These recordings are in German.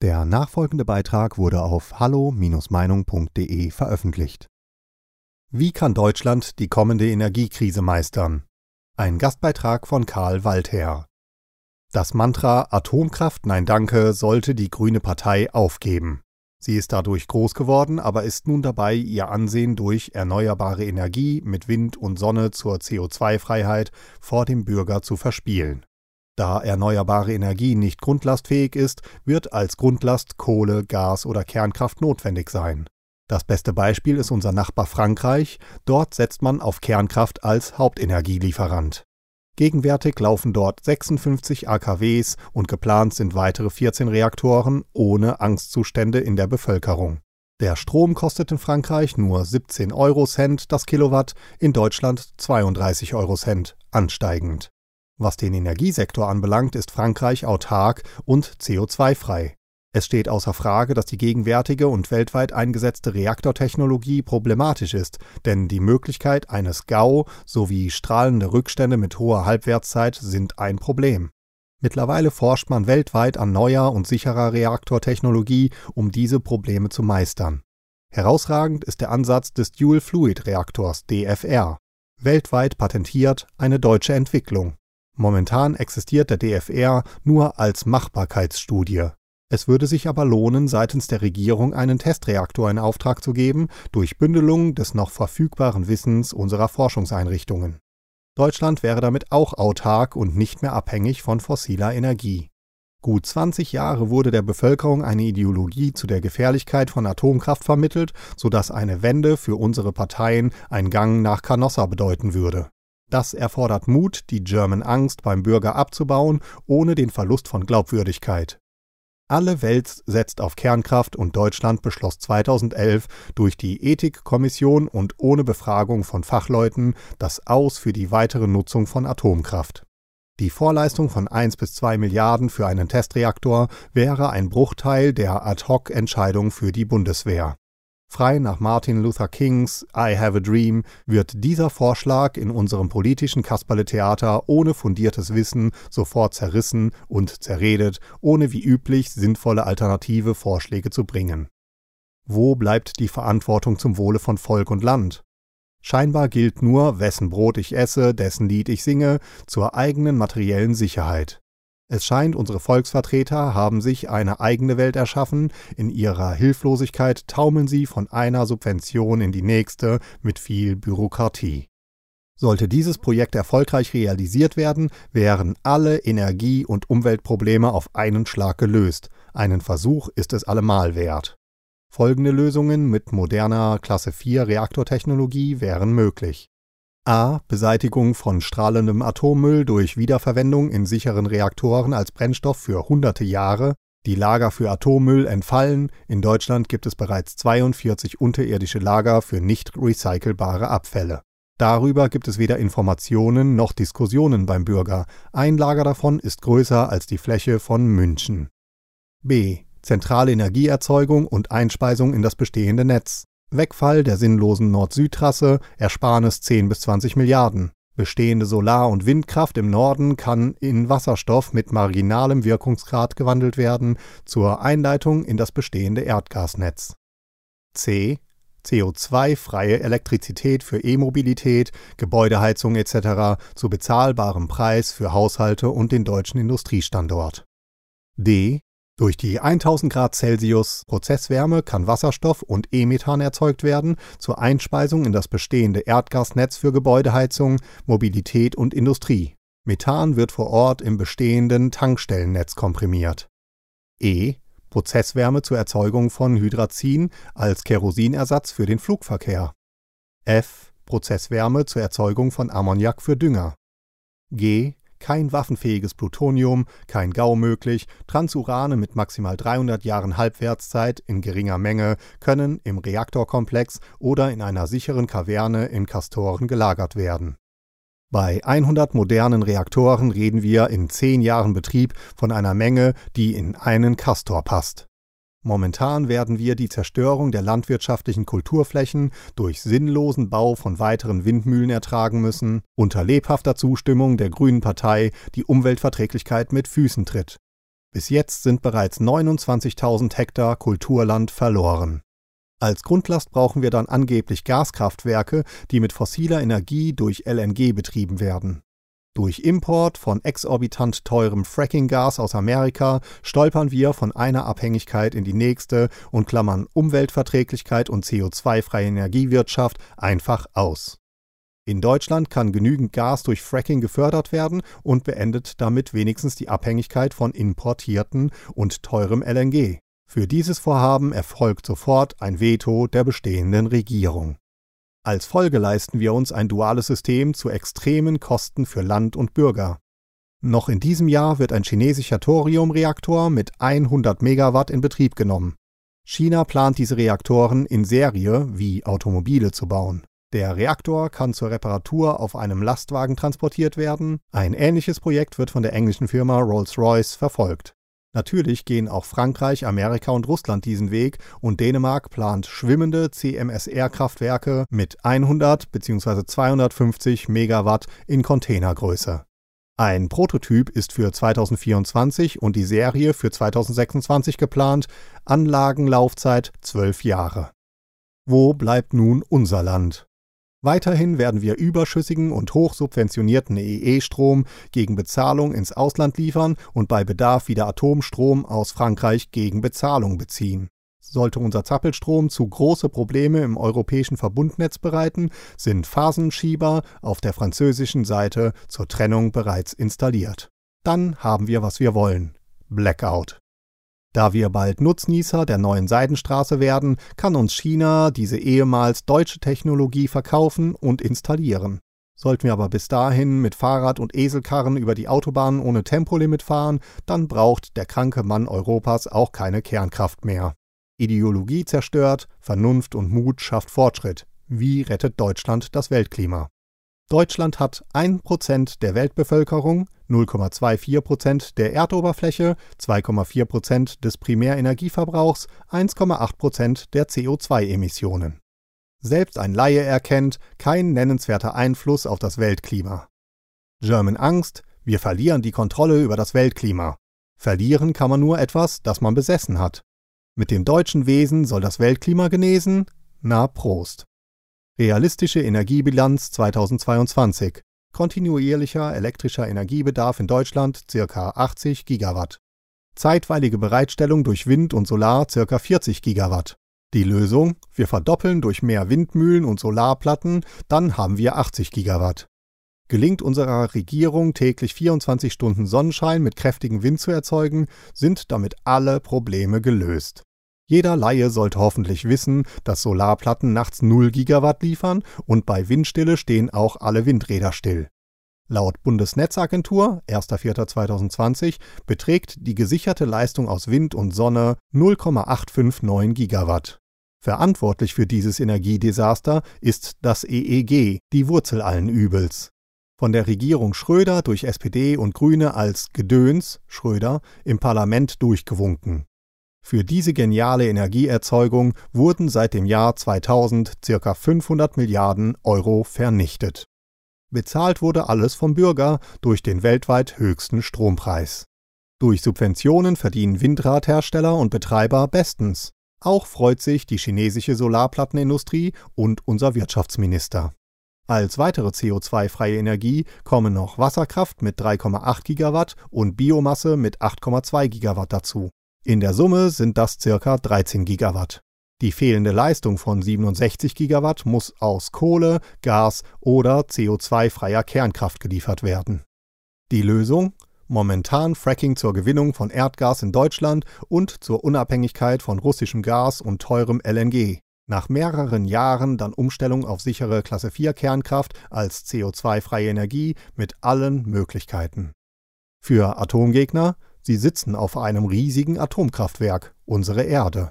Der nachfolgende Beitrag wurde auf hallo-meinung.de veröffentlicht. Wie kann Deutschland die kommende Energiekrise meistern? Ein Gastbeitrag von Karl Waldherr. Das Mantra Atomkraft Nein Danke sollte die Grüne Partei aufgeben. Sie ist dadurch groß geworden, aber ist nun dabei, ihr Ansehen durch erneuerbare Energie mit Wind und Sonne zur CO2-Freiheit vor dem Bürger zu verspielen. Da erneuerbare Energie nicht grundlastfähig ist, wird als Grundlast Kohle, Gas oder Kernkraft notwendig sein. Das beste Beispiel ist unser Nachbar Frankreich, dort setzt man auf Kernkraft als Hauptenergielieferant. Gegenwärtig laufen dort 56 AKWs und geplant sind weitere 14 Reaktoren ohne Angstzustände in der Bevölkerung. Der Strom kostet in Frankreich nur 17 Euro Cent das Kilowatt, in Deutschland 32 Euro Cent, ansteigend. Was den Energiesektor anbelangt, ist Frankreich autark und CO2-frei. Es steht außer Frage, dass die gegenwärtige und weltweit eingesetzte Reaktortechnologie problematisch ist, denn die Möglichkeit eines GAU sowie strahlende Rückstände mit hoher Halbwertszeit sind ein Problem. Mittlerweile forscht man weltweit an neuer und sicherer Reaktortechnologie, um diese Probleme zu meistern. Herausragend ist der Ansatz des Dual Fluid Reaktors DFR. Weltweit patentiert eine deutsche Entwicklung. Momentan existiert der DFR nur als Machbarkeitsstudie. Es würde sich aber lohnen, seitens der Regierung einen Testreaktor in Auftrag zu geben, durch Bündelung des noch verfügbaren Wissens unserer Forschungseinrichtungen. Deutschland wäre damit auch autark und nicht mehr abhängig von fossiler Energie. Gut 20 Jahre wurde der Bevölkerung eine Ideologie zu der Gefährlichkeit von Atomkraft vermittelt, sodass eine Wende für unsere Parteien ein Gang nach Canossa bedeuten würde. Das erfordert Mut, die German Angst beim Bürger abzubauen, ohne den Verlust von Glaubwürdigkeit. Alle Welt setzt auf Kernkraft und Deutschland beschloss 2011 durch die Ethikkommission und ohne Befragung von Fachleuten das Aus für die weitere Nutzung von Atomkraft. Die Vorleistung von 1 bis 2 Milliarden für einen Testreaktor wäre ein Bruchteil der Ad-hoc-Entscheidung für die Bundeswehr. Frei nach Martin Luther Kings I Have a Dream wird dieser Vorschlag in unserem politischen Kasperle-Theater ohne fundiertes Wissen sofort zerrissen und zerredet, ohne wie üblich sinnvolle alternative Vorschläge zu bringen. Wo bleibt die Verantwortung zum Wohle von Volk und Land? Scheinbar gilt nur, wessen Brot ich esse, dessen Lied ich singe, zur eigenen materiellen Sicherheit. Es scheint, unsere Volksvertreter haben sich eine eigene Welt erschaffen, in ihrer Hilflosigkeit taumeln sie von einer Subvention in die nächste mit viel Bürokratie. Sollte dieses Projekt erfolgreich realisiert werden, wären alle Energie- und Umweltprobleme auf einen Schlag gelöst. Einen Versuch ist es allemal wert. Folgende Lösungen mit moderner Klasse 4 Reaktortechnologie wären möglich. A. Beseitigung von strahlendem Atommüll durch Wiederverwendung in sicheren Reaktoren als Brennstoff für hunderte Jahre. Die Lager für Atommüll entfallen. In Deutschland gibt es bereits 42 unterirdische Lager für nicht recycelbare Abfälle. Darüber gibt es weder Informationen noch Diskussionen beim Bürger. Ein Lager davon ist größer als die Fläche von München. B. Zentrale Energieerzeugung und Einspeisung in das bestehende Netz. Wegfall der sinnlosen Nord-Süd-Trasse, Ersparnis 10 bis 20 Milliarden. Bestehende Solar- und Windkraft im Norden kann in Wasserstoff mit marginalem Wirkungsgrad gewandelt werden zur Einleitung in das bestehende Erdgasnetz. C. CO2-freie Elektrizität für E-Mobilität, Gebäudeheizung etc. zu bezahlbarem Preis für Haushalte und den deutschen Industriestandort. D. Durch die 1000 Grad Celsius Prozesswärme kann Wasserstoff und E-Methan erzeugt werden zur Einspeisung in das bestehende Erdgasnetz für Gebäudeheizung, Mobilität und Industrie. Methan wird vor Ort im bestehenden Tankstellennetz komprimiert. E. Prozesswärme zur Erzeugung von Hydrazin als Kerosinersatz für den Flugverkehr. F. Prozesswärme zur Erzeugung von Ammoniak für Dünger. G kein waffenfähiges Plutonium, kein GAU möglich, Transurane mit maximal 300 Jahren Halbwertszeit in geringer Menge können im Reaktorkomplex oder in einer sicheren Kaverne in Castoren gelagert werden. Bei 100 modernen Reaktoren reden wir in 10 Jahren Betrieb von einer Menge, die in einen Castor passt. Momentan werden wir die Zerstörung der landwirtschaftlichen Kulturflächen durch sinnlosen Bau von weiteren Windmühlen ertragen müssen, unter lebhafter Zustimmung der Grünen Partei die Umweltverträglichkeit mit Füßen tritt. Bis jetzt sind bereits 29.000 Hektar Kulturland verloren. Als Grundlast brauchen wir dann angeblich Gaskraftwerke, die mit fossiler Energie durch LNG betrieben werden. Durch Import von exorbitant teurem Frackinggas aus Amerika stolpern wir von einer Abhängigkeit in die nächste und klammern Umweltverträglichkeit und CO2-freie Energiewirtschaft einfach aus. In Deutschland kann genügend Gas durch Fracking gefördert werden und beendet damit wenigstens die Abhängigkeit von importierten und teurem LNG. Für dieses Vorhaben erfolgt sofort ein Veto der bestehenden Regierung. Als Folge leisten wir uns ein duales System zu extremen Kosten für Land und Bürger. Noch in diesem Jahr wird ein chinesischer Thoriumreaktor mit 100 Megawatt in Betrieb genommen. China plant diese Reaktoren in Serie wie Automobile zu bauen. Der Reaktor kann zur Reparatur auf einem Lastwagen transportiert werden. Ein ähnliches Projekt wird von der englischen Firma Rolls-Royce verfolgt. Natürlich gehen auch Frankreich, Amerika und Russland diesen Weg und Dänemark plant schwimmende CMSR-Kraftwerke mit 100 bzw. 250 Megawatt in Containergröße. Ein Prototyp ist für 2024 und die Serie für 2026 geplant, Anlagenlaufzeit 12 Jahre. Wo bleibt nun unser Land? Weiterhin werden wir überschüssigen und hochsubventionierten EE-Strom gegen Bezahlung ins Ausland liefern und bei Bedarf wieder Atomstrom aus Frankreich gegen Bezahlung beziehen. Sollte unser Zappelstrom zu große Probleme im europäischen Verbundnetz bereiten, sind Phasenschieber auf der französischen Seite zur Trennung bereits installiert. Dann haben wir, was wir wollen. Blackout. Da wir bald Nutznießer der neuen Seidenstraße werden, kann uns China diese ehemals deutsche Technologie verkaufen und installieren. Sollten wir aber bis dahin mit Fahrrad und Eselkarren über die Autobahnen ohne Tempolimit fahren, dann braucht der kranke Mann Europas auch keine Kernkraft mehr. Ideologie zerstört, Vernunft und Mut schafft Fortschritt. Wie rettet Deutschland das Weltklima? Deutschland hat 1% der Weltbevölkerung, 0,24% der Erdoberfläche, 2,4% des Primärenergieverbrauchs, 1,8% der CO2-Emissionen. Selbst ein Laie erkennt, kein nennenswerter Einfluss auf das Weltklima. German Angst, wir verlieren die Kontrolle über das Weltklima. Verlieren kann man nur etwas, das man besessen hat. Mit dem deutschen Wesen soll das Weltklima genesen? Na Prost. Realistische Energiebilanz 2022. Kontinuierlicher elektrischer Energiebedarf in Deutschland ca. 80 Gigawatt. Zeitweilige Bereitstellung durch Wind und Solar ca. 40 Gigawatt. Die Lösung? Wir verdoppeln durch mehr Windmühlen und Solarplatten, dann haben wir 80 Gigawatt. Gelingt unserer Regierung täglich 24 Stunden Sonnenschein mit kräftigem Wind zu erzeugen, sind damit alle Probleme gelöst. Jeder Laie sollte hoffentlich wissen, dass Solarplatten nachts 0 Gigawatt liefern und bei Windstille stehen auch alle Windräder still. Laut Bundesnetzagentur 1.4.2020 beträgt die gesicherte Leistung aus Wind und Sonne 0,859 Gigawatt. Verantwortlich für dieses Energiedesaster ist das EEG, die Wurzel allen Übels. Von der Regierung Schröder durch SPD und Grüne als Gedöns Schröder im Parlament durchgewunken. Für diese geniale Energieerzeugung wurden seit dem Jahr 2000 ca. 500 Milliarden Euro vernichtet. Bezahlt wurde alles vom Bürger durch den weltweit höchsten Strompreis. Durch Subventionen verdienen Windradhersteller und Betreiber bestens. Auch freut sich die chinesische Solarplattenindustrie und unser Wirtschaftsminister. Als weitere CO2-freie Energie kommen noch Wasserkraft mit 3,8 Gigawatt und Biomasse mit 8,2 Gigawatt dazu. In der Summe sind das ca. 13 Gigawatt. Die fehlende Leistung von 67 Gigawatt muss aus Kohle, Gas oder CO2-freier Kernkraft geliefert werden. Die Lösung? Momentan Fracking zur Gewinnung von Erdgas in Deutschland und zur Unabhängigkeit von russischem Gas und teurem LNG. Nach mehreren Jahren dann Umstellung auf sichere Klasse 4 Kernkraft als CO2-freie Energie mit allen Möglichkeiten. Für Atomgegner Sie sitzen auf einem riesigen Atomkraftwerk, unsere Erde.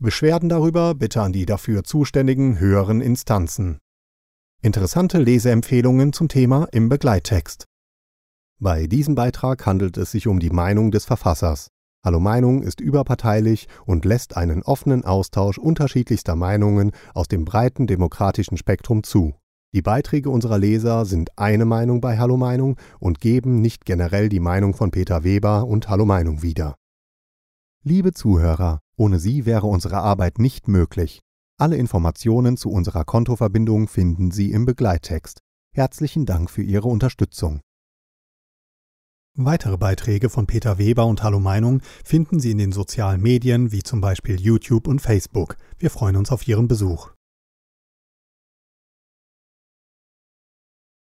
Beschwerden darüber bitte an die dafür zuständigen höheren Instanzen. Interessante Leseempfehlungen zum Thema im Begleittext. Bei diesem Beitrag handelt es sich um die Meinung des Verfassers. Hallo Meinung ist überparteilich und lässt einen offenen Austausch unterschiedlichster Meinungen aus dem breiten demokratischen Spektrum zu. Die Beiträge unserer Leser sind eine Meinung bei Hallo Meinung und geben nicht generell die Meinung von Peter Weber und Hallo Meinung wieder. Liebe Zuhörer, ohne Sie wäre unsere Arbeit nicht möglich. Alle Informationen zu unserer Kontoverbindung finden Sie im Begleittext. Herzlichen Dank für Ihre Unterstützung. Weitere Beiträge von Peter Weber und Hallo Meinung finden Sie in den sozialen Medien wie zum Beispiel YouTube und Facebook. Wir freuen uns auf Ihren Besuch.